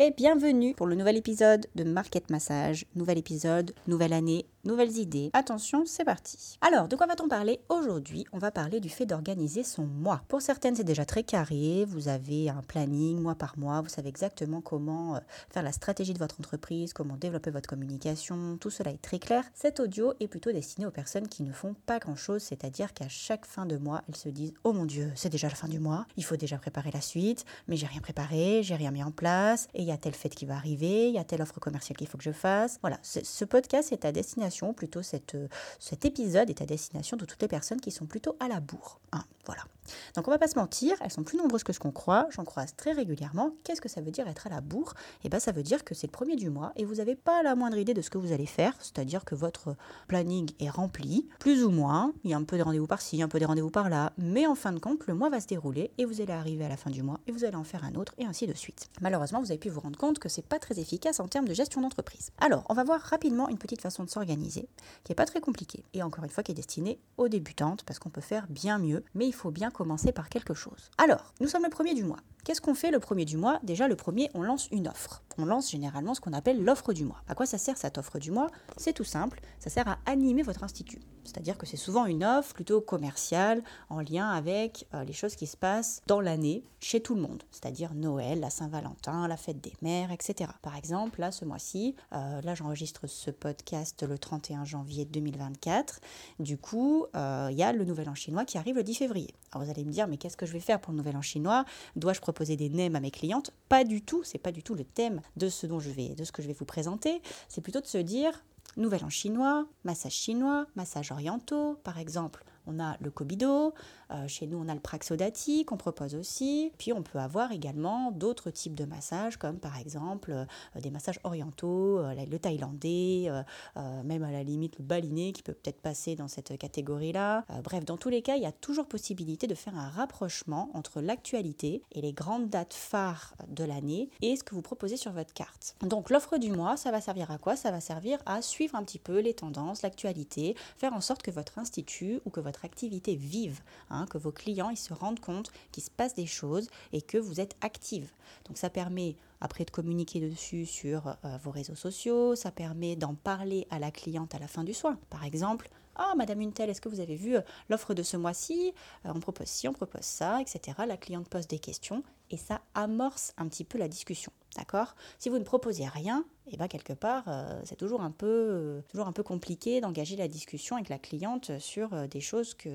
et bienvenue pour le nouvel épisode de Market Massage. Nouvel épisode, nouvelle année, nouvelles idées. Attention, c'est parti. Alors, de quoi va-t-on parler aujourd'hui? On va parler du fait d'organiser son mois. Pour certaines, c'est déjà très carré. Vous avez un planning mois par mois. Vous savez exactement comment euh, faire la stratégie de votre entreprise, comment développer votre communication. Tout cela est très clair. Cet audio est plutôt destiné aux personnes qui ne font pas grand-chose, c'est-à-dire qu'à chaque fin de mois, elles se disent "Oh mon dieu, c'est déjà la fin du mois. Il faut déjà préparer la suite, mais j'ai rien préparé, j'ai rien mis en place et y a telle fête qui va arriver, il y a telle offre commerciale qu'il faut que je fasse. Voilà, ce podcast est à destination, plutôt cette, euh, cet épisode est à destination de toutes les personnes qui sont plutôt à la bourre. Hein, voilà. Donc on va pas se mentir, elles sont plus nombreuses que ce qu'on croit, j'en croise très régulièrement. Qu'est-ce que ça veut dire être à la bourre? Eh bien ça veut dire que c'est le premier du mois et vous n'avez pas la moindre idée de ce que vous allez faire, c'est-à-dire que votre planning est rempli, plus ou moins, il y a un peu de rendez-vous par-ci, un peu de rendez-vous par-là, mais en fin de compte, le mois va se dérouler et vous allez arriver à la fin du mois et vous allez en faire un autre et ainsi de suite. Malheureusement, vous avez pu vous rendre compte que c'est pas très efficace en termes de gestion d'entreprise. Alors, on va voir rapidement une petite façon de s'organiser qui est pas très compliquée et encore une fois qui est destinée aux débutantes parce qu'on peut faire bien mieux, mais il faut bien commencer par quelque chose. Alors, nous sommes le premier du mois. Qu'est-ce qu'on fait le premier du mois? Déjà, le premier, on lance une offre. On lance généralement ce qu'on appelle l'offre du mois. À quoi ça sert cette offre du mois? C'est tout simple, ça sert à animer votre institut. C'est-à-dire que c'est souvent une offre plutôt commerciale en lien avec euh, les choses qui se passent dans l'année chez tout le monde, c'est-à-dire Noël, la Saint-Valentin, la fête des mères, etc. Par exemple, là, ce mois-ci, euh, là, j'enregistre ce podcast le 31 janvier 2024. Du coup, euh, il y a le Nouvel An chinois qui arrive le 10 février. Alors vous allez me dire, mais qu'est-ce que je vais faire pour le Nouvel An chinois? Dois-je proposer des nems à mes clientes Pas du tout, c'est pas du tout le thème de ce dont je vais, de ce que je vais vous présenter. C'est plutôt de se dire, Nouvel An chinois, massage chinois, massage orientaux, par exemple. On a le Kobido, euh, chez nous, on a le Praxodati qu'on propose aussi. Puis on peut avoir également d'autres types de massages, comme par exemple euh, des massages orientaux, euh, le thaïlandais, même à la limite le baliné qui peut peut-être passer dans cette catégorie-là. bref, dans tous les cas, il y a toujours possibilité de faire un rapprochement entre l'actualité et les grandes dates phares de l'année et ce que vous proposez sur votre carte. Donc l'offre du mois, ça va servir à quoi? Ça va servir à suivre un petit peu les tendances, l'actualité, faire en sorte que votre institut ou que votre activité vive. Hein, que vos clients ils se rendent compte qu'il se passe des choses et que vous êtes active. Donc ça permet après de communiquer dessus sur euh, vos réseaux sociaux, ça permet d'en parler à la cliente à la fin du soin. Par exemple, ah, Madame Untel, est-ce que vous avez vu euh, l'offre de ce mois-ci euh, On propose ci, on propose ça, etc. La cliente pose des questions et ça amorce un petit peu la discussion. D'accord? Si vous ne proposez rien, et bien quelque part, euh, c'est toujours un peu, toujours un peu compliqué d'engager la discussion avec la cliente sur des choses que,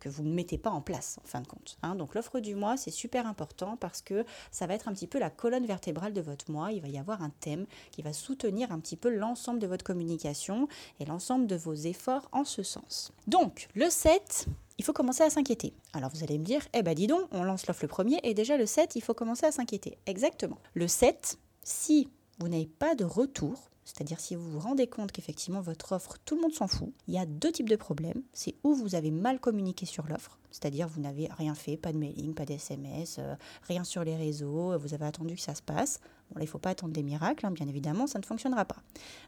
que, vous ne mettez pas en place, en fin de compte. Hein. Donc l'offre du mois, c'est super important parce que ça va être un petit peu la colonne vertébrale de votre mois. Il va y avoir un thème qui va soutenir un petit peu l'ensemble de votre communication et l'ensemble de vos efforts en ce sens. Donc, le 7, il faut commencer à s'inquiéter. Alors vous allez me dire, eh ben dis donc, on lance l'offre le premier et déjà le 7, il faut commencer à s'inquiéter. Exactement. Le 7, si vous n'avez pas de retour, c'est-à-dire si vous vous rendez compte qu'effectivement votre offre, tout le monde s'en fout, il y a deux types de problèmes. C'est où vous avez mal communiqué sur l'offre, c'est-à-dire vous n'avez rien fait, pas de mailing, pas d'SMS, euh, rien sur les réseaux, vous avez attendu que ça se passe. Bon là, il ne faut pas attendre des miracles, hein, bien évidemment, ça ne fonctionnera pas.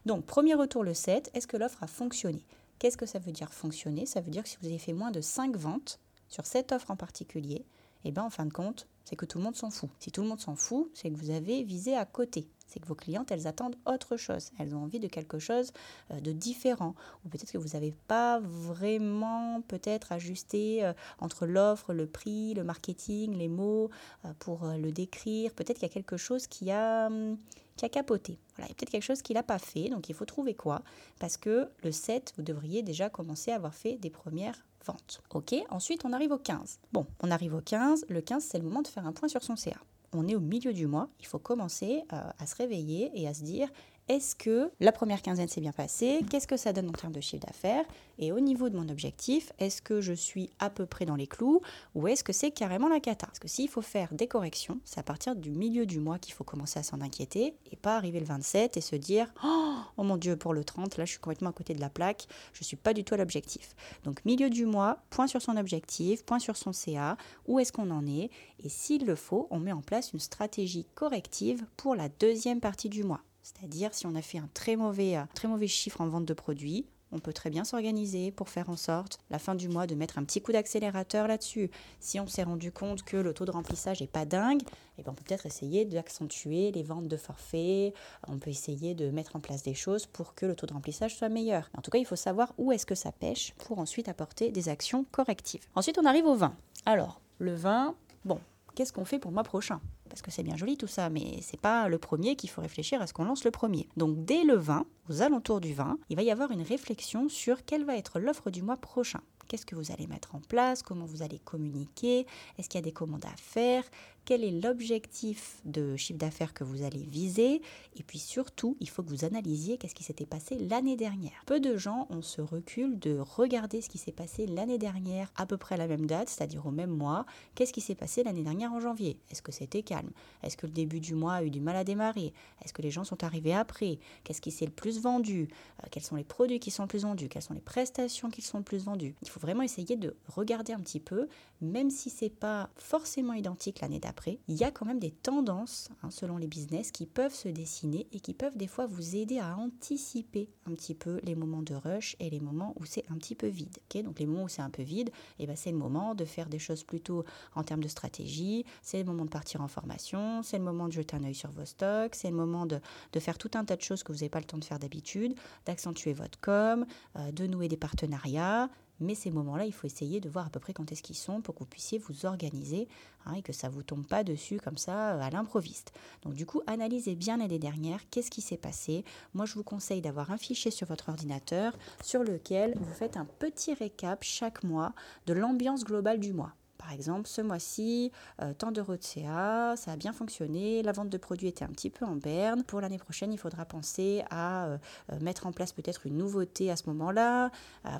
Donc premier retour le 7, est-ce que l'offre a fonctionné? Qu'est-ce que ça veut dire fonctionner? Ça veut dire que si vous avez fait moins de 5 ventes sur cette offre en particulier, eh ben en fin de compte, c'est que tout le monde s'en fout. Si tout le monde s'en fout, c'est que vous avez visé à côté. C'est que vos clientes, elles attendent autre chose. Elles ont envie de quelque chose euh, de différent. Ou peut-être que vous n'avez pas vraiment peut-être ajusté euh, entre l'offre, le prix, le marketing, les mots euh, pour le décrire. Peut-être qu'il y a quelque chose qui a hum, qui a capoté. Voilà, il y a peut-être quelque chose qu'il n'a pas fait, donc il faut trouver quoi? Parce que le 7, vous devriez déjà commencer à avoir fait des premières ventes. Ok, ensuite on arrive au 15. Bon, on arrive au 15, le 15 c'est le moment de faire un point sur son CA. On est au milieu du mois, il faut commencer euh, à se réveiller et à se dire est-ce que la première quinzaine s'est bien passée? Qu'est-ce que ça donne en termes de chiffre d'affaires? Et au niveau de mon objectif, est-ce que je suis à peu près dans les clous ou est-ce que c'est carrément la cata? Parce que s'il faut faire des corrections, c'est à partir du milieu du mois qu'il faut commencer à s'en inquiéter et pas arriver le 27 et se dire oh, oh mon Dieu, pour le 30, là je suis complètement à côté de la plaque, je ne suis pas du tout à l'objectif. Donc milieu du mois, point sur son objectif, point sur son CA, où est-ce qu'on en est? Et s'il le faut, on met en place une stratégie corrective pour la deuxième partie du mois. C'est-à-dire si on a fait un très mauvais, euh, très mauvais chiffre en vente de produits, on peut très bien s'organiser pour faire en sorte, la fin du mois, de mettre un petit coup d'accélérateur là-dessus. Si on s'est rendu compte que le taux de remplissage n'est pas dingue, eh ben on peut peut-être essayer d'accentuer les ventes de forfaits, on peut essayer de mettre en place des choses pour que le taux de remplissage soit meilleur. En tout cas, il faut savoir où est-ce que ça pêche pour ensuite apporter des actions correctives. Ensuite, on arrive au vin. Alors, le vin, bon, qu'est-ce qu'on fait pour le mois prochain? Parce que c'est bien joli tout ça, mais c'est pas le premier qu'il faut réfléchir à ce qu'on lance le premier. Donc dès le 20, aux alentours du 20, il va y avoir une réflexion sur quelle va être l'offre du mois prochain. Qu'est-ce que vous allez mettre en place? Comment vous allez communiquer? Est-ce qu'il y a des commandes à faire? Quel est l'objectif de chiffre d'affaires que vous allez viser, et puis surtout, il faut que vous analysiez qu'est-ce qui s'était passé l'année dernière. Peu de gens ont ce recul de regarder ce qui s'est passé l'année dernière à peu près à la même date, c'est-à-dire au même mois. Qu'est-ce qui s'est passé l'année dernière en janvier? Est-ce que c'était calme? Est-ce que le début du mois a eu du mal à démarrer? Est-ce que les gens sont arrivés après? Qu'est-ce qui s'est le plus vendu? Euh, Quels sont les produits qui sont le plus vendus? Quelles sont les prestations qui sont le plus vendues? Il faut vraiment essayer de regarder un petit peu, même si c'est pas forcément identique l'année dernière après, il y a quand même des tendances, hein, selon les business, qui peuvent se dessiner et qui peuvent des fois vous aider à anticiper un petit peu les moments de rush et les moments où c'est un petit peu vide. Donc les moments où c'est un peu vide, eh ben c'est le moment de faire des choses plutôt en termes de stratégie, c'est le moment de partir en formation, c'est le moment de jeter un œil sur vos stocks, c'est le moment de, de, faire tout un tas de choses que vous n'avez pas le temps de faire d'habitude, d'accentuer votre com, euh, de nouer des partenariats, mais ces moments-là, il faut essayer de voir à peu près quand est-ce qu'ils sont pour que vous puissiez vous organiser hein, et que ça ne vous tombe pas dessus comme ça euh, à l'improviste. Donc du coup, analysez bien l'année dernière, qu'est-ce qui s'est passé. Moi, je vous conseille d'avoir un fichier sur votre ordinateur sur lequel vous faites un petit récap chaque mois de l'ambiance globale du mois. Par exemple, ce mois-ci, euh, tant d'euros de CA, ça a bien fonctionné, la vente de produits était un petit peu en berne. Pour l'année prochaine, il faudra penser à euh, euh, mettre en place peut-être une nouveauté à ce moment-là.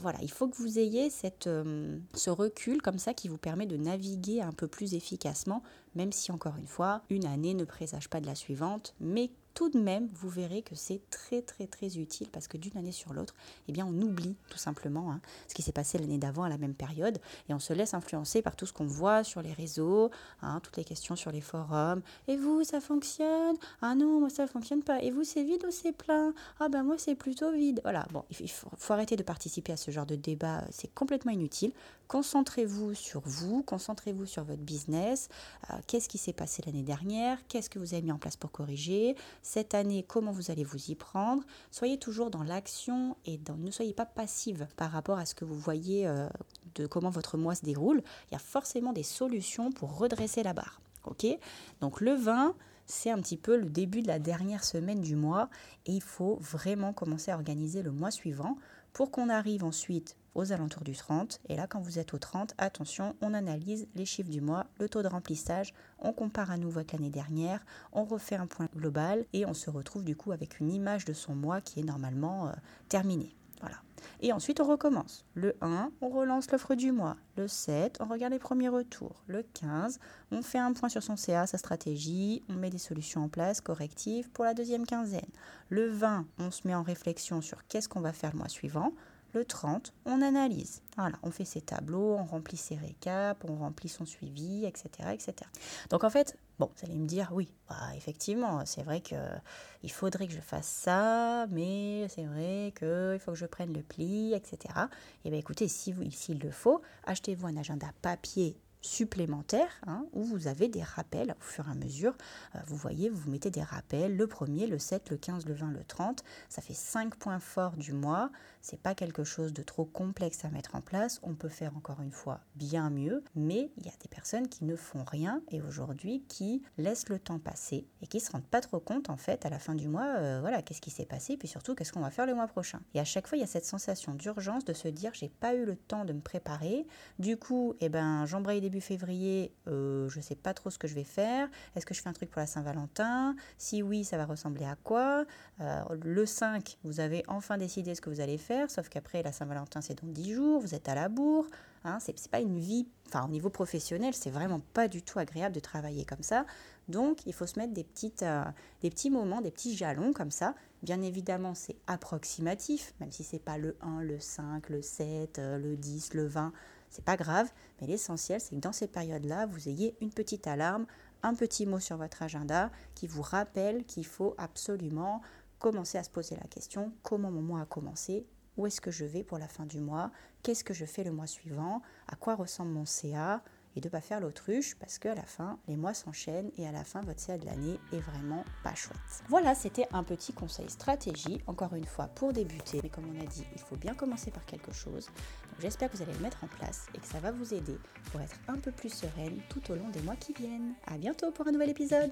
voilà, il faut que vous ayez ce recul comme ça qui vous permet de naviguer un peu plus efficacement, même si encore une fois, une année ne présage pas de la suivante, mais tout de même, vous verrez que c'est très très très utile parce que d'une année sur l'autre, eh bien, on oublie tout simplement hein, ce qui s'est passé l'année d'avant à la même période et on se laisse influencer par tout ce qu'on voit sur les réseaux, hein, toutes les questions sur les forums. Et vous, ça fonctionne? Ah non, moi ça fonctionne pas. Et vous, c'est vide ou c'est plein? Ah ben moi, c'est plutôt vide. Voilà, bon, il faut, arrêter de participer à ce genre de débat, c'est complètement inutile. Concentrez-vous sur vous, concentrez-vous sur votre business. Euh, qu'est-ce qui s'est passé l'année dernière? Qu'est-ce que vous avez mis en place pour corriger? Cette année, comment vous allez vous y prendre? Soyez toujours dans l'action et ne soyez pas passive par rapport à ce que vous voyez euh, de comment votre mois se déroule. Il y a forcément des solutions pour redresser la barre. Ok? Donc le vin, c'est un petit peu le début de la dernière semaine du mois et il faut vraiment commencer à organiser le mois suivant pour qu'on arrive ensuite aux alentours du 30. Et là, quand vous êtes au 30, attention, on analyse les chiffres du mois, le taux de remplissage, on compare à nouveau avec l'année dernière, on refait un point global et on se retrouve du coup avec une image de son mois qui est normalement euh, terminée. Voilà. Et ensuite, on recommence. Le 1, on relance l'offre du mois. Le 7, on regarde les premiers retours. Le 15, on fait un point sur son CA, sa stratégie, on met des solutions en place correctives pour la deuxième quinzaine. Le 20, on se met en réflexion sur qu'est-ce qu'on va faire le mois suivant. Le 30, on analyse. Voilà, on fait ses tableaux, on remplit ses récaps, on remplit son suivi, etc. etc. Donc en fait, bon, vous allez me dire, oui, bah, effectivement, c'est vrai qu'il faudrait que je fasse ça, mais c'est vrai qu'il faut que je prenne le pli, etc. Et eh bien écoutez, s'il si le faut, achetez-vous un agenda papier supplémentaire hein, où vous avez des rappels au fur et à mesure. Euh, vous voyez, vous mettez des rappels le 1er, le 7, le 15, le 20, le 30. Ça fait 5 points forts du mois. C'est pas quelque chose de trop complexe à mettre en place. On peut faire encore une fois bien mieux, mais il y a des personnes qui ne font rien et aujourd'hui qui laissent le temps passer et qui se rendent pas trop compte en fait à la fin du mois, euh, voilà, qu'est-ce qui s'est passé, puis surtout qu'est-ce qu'on va faire le mois prochain. Et à chaque fois, il y a cette sensation d'urgence de se dire j'ai pas eu le temps de me préparer. Du coup, eh ben, j'embraye des début février, euh, je ne sais pas trop ce que je vais faire. Est-ce que je fais un truc pour la Saint-Valentin? Si oui, ça va ressembler à quoi? Euh, Le 5, vous avez enfin décidé ce que vous allez faire, sauf qu'après, la Saint-Valentin, c'est dans 10 jours, vous êtes à la bourre. Hein, c'est pas une vie, enfin au niveau professionnel, c'est vraiment pas du tout agréable de travailler comme ça. Donc il faut se mettre des, petites, euh, des petits moments, des petits jalons comme ça. Bien évidemment, c'est approximatif, même si c'est pas le 1, le 5, le 7, euh, le 10, le 20, c'est pas grave. Mais l'essentiel, c'est que dans ces périodes-là, vous ayez une petite alarme, un petit mot sur votre agenda qui vous rappelle qu'il faut absolument commencer à se poser la question comment mon mois a commencé où est-ce que je vais pour la fin du mois, qu'est-ce que je fais le mois suivant, à quoi ressemble mon CA, et de ne pas faire l'autruche parce qu'à la fin, les mois s'enchaînent et à la fin, votre CA de l'année est vraiment pas chouette. Voilà, c'était un petit conseil stratégie, encore une fois pour débuter, mais comme on a dit, il faut bien commencer par quelque chose. j'espère que vous allez le mettre en place et que ça va vous aider pour être un peu plus sereine tout au long des mois qui viennent. À bientôt pour un nouvel épisode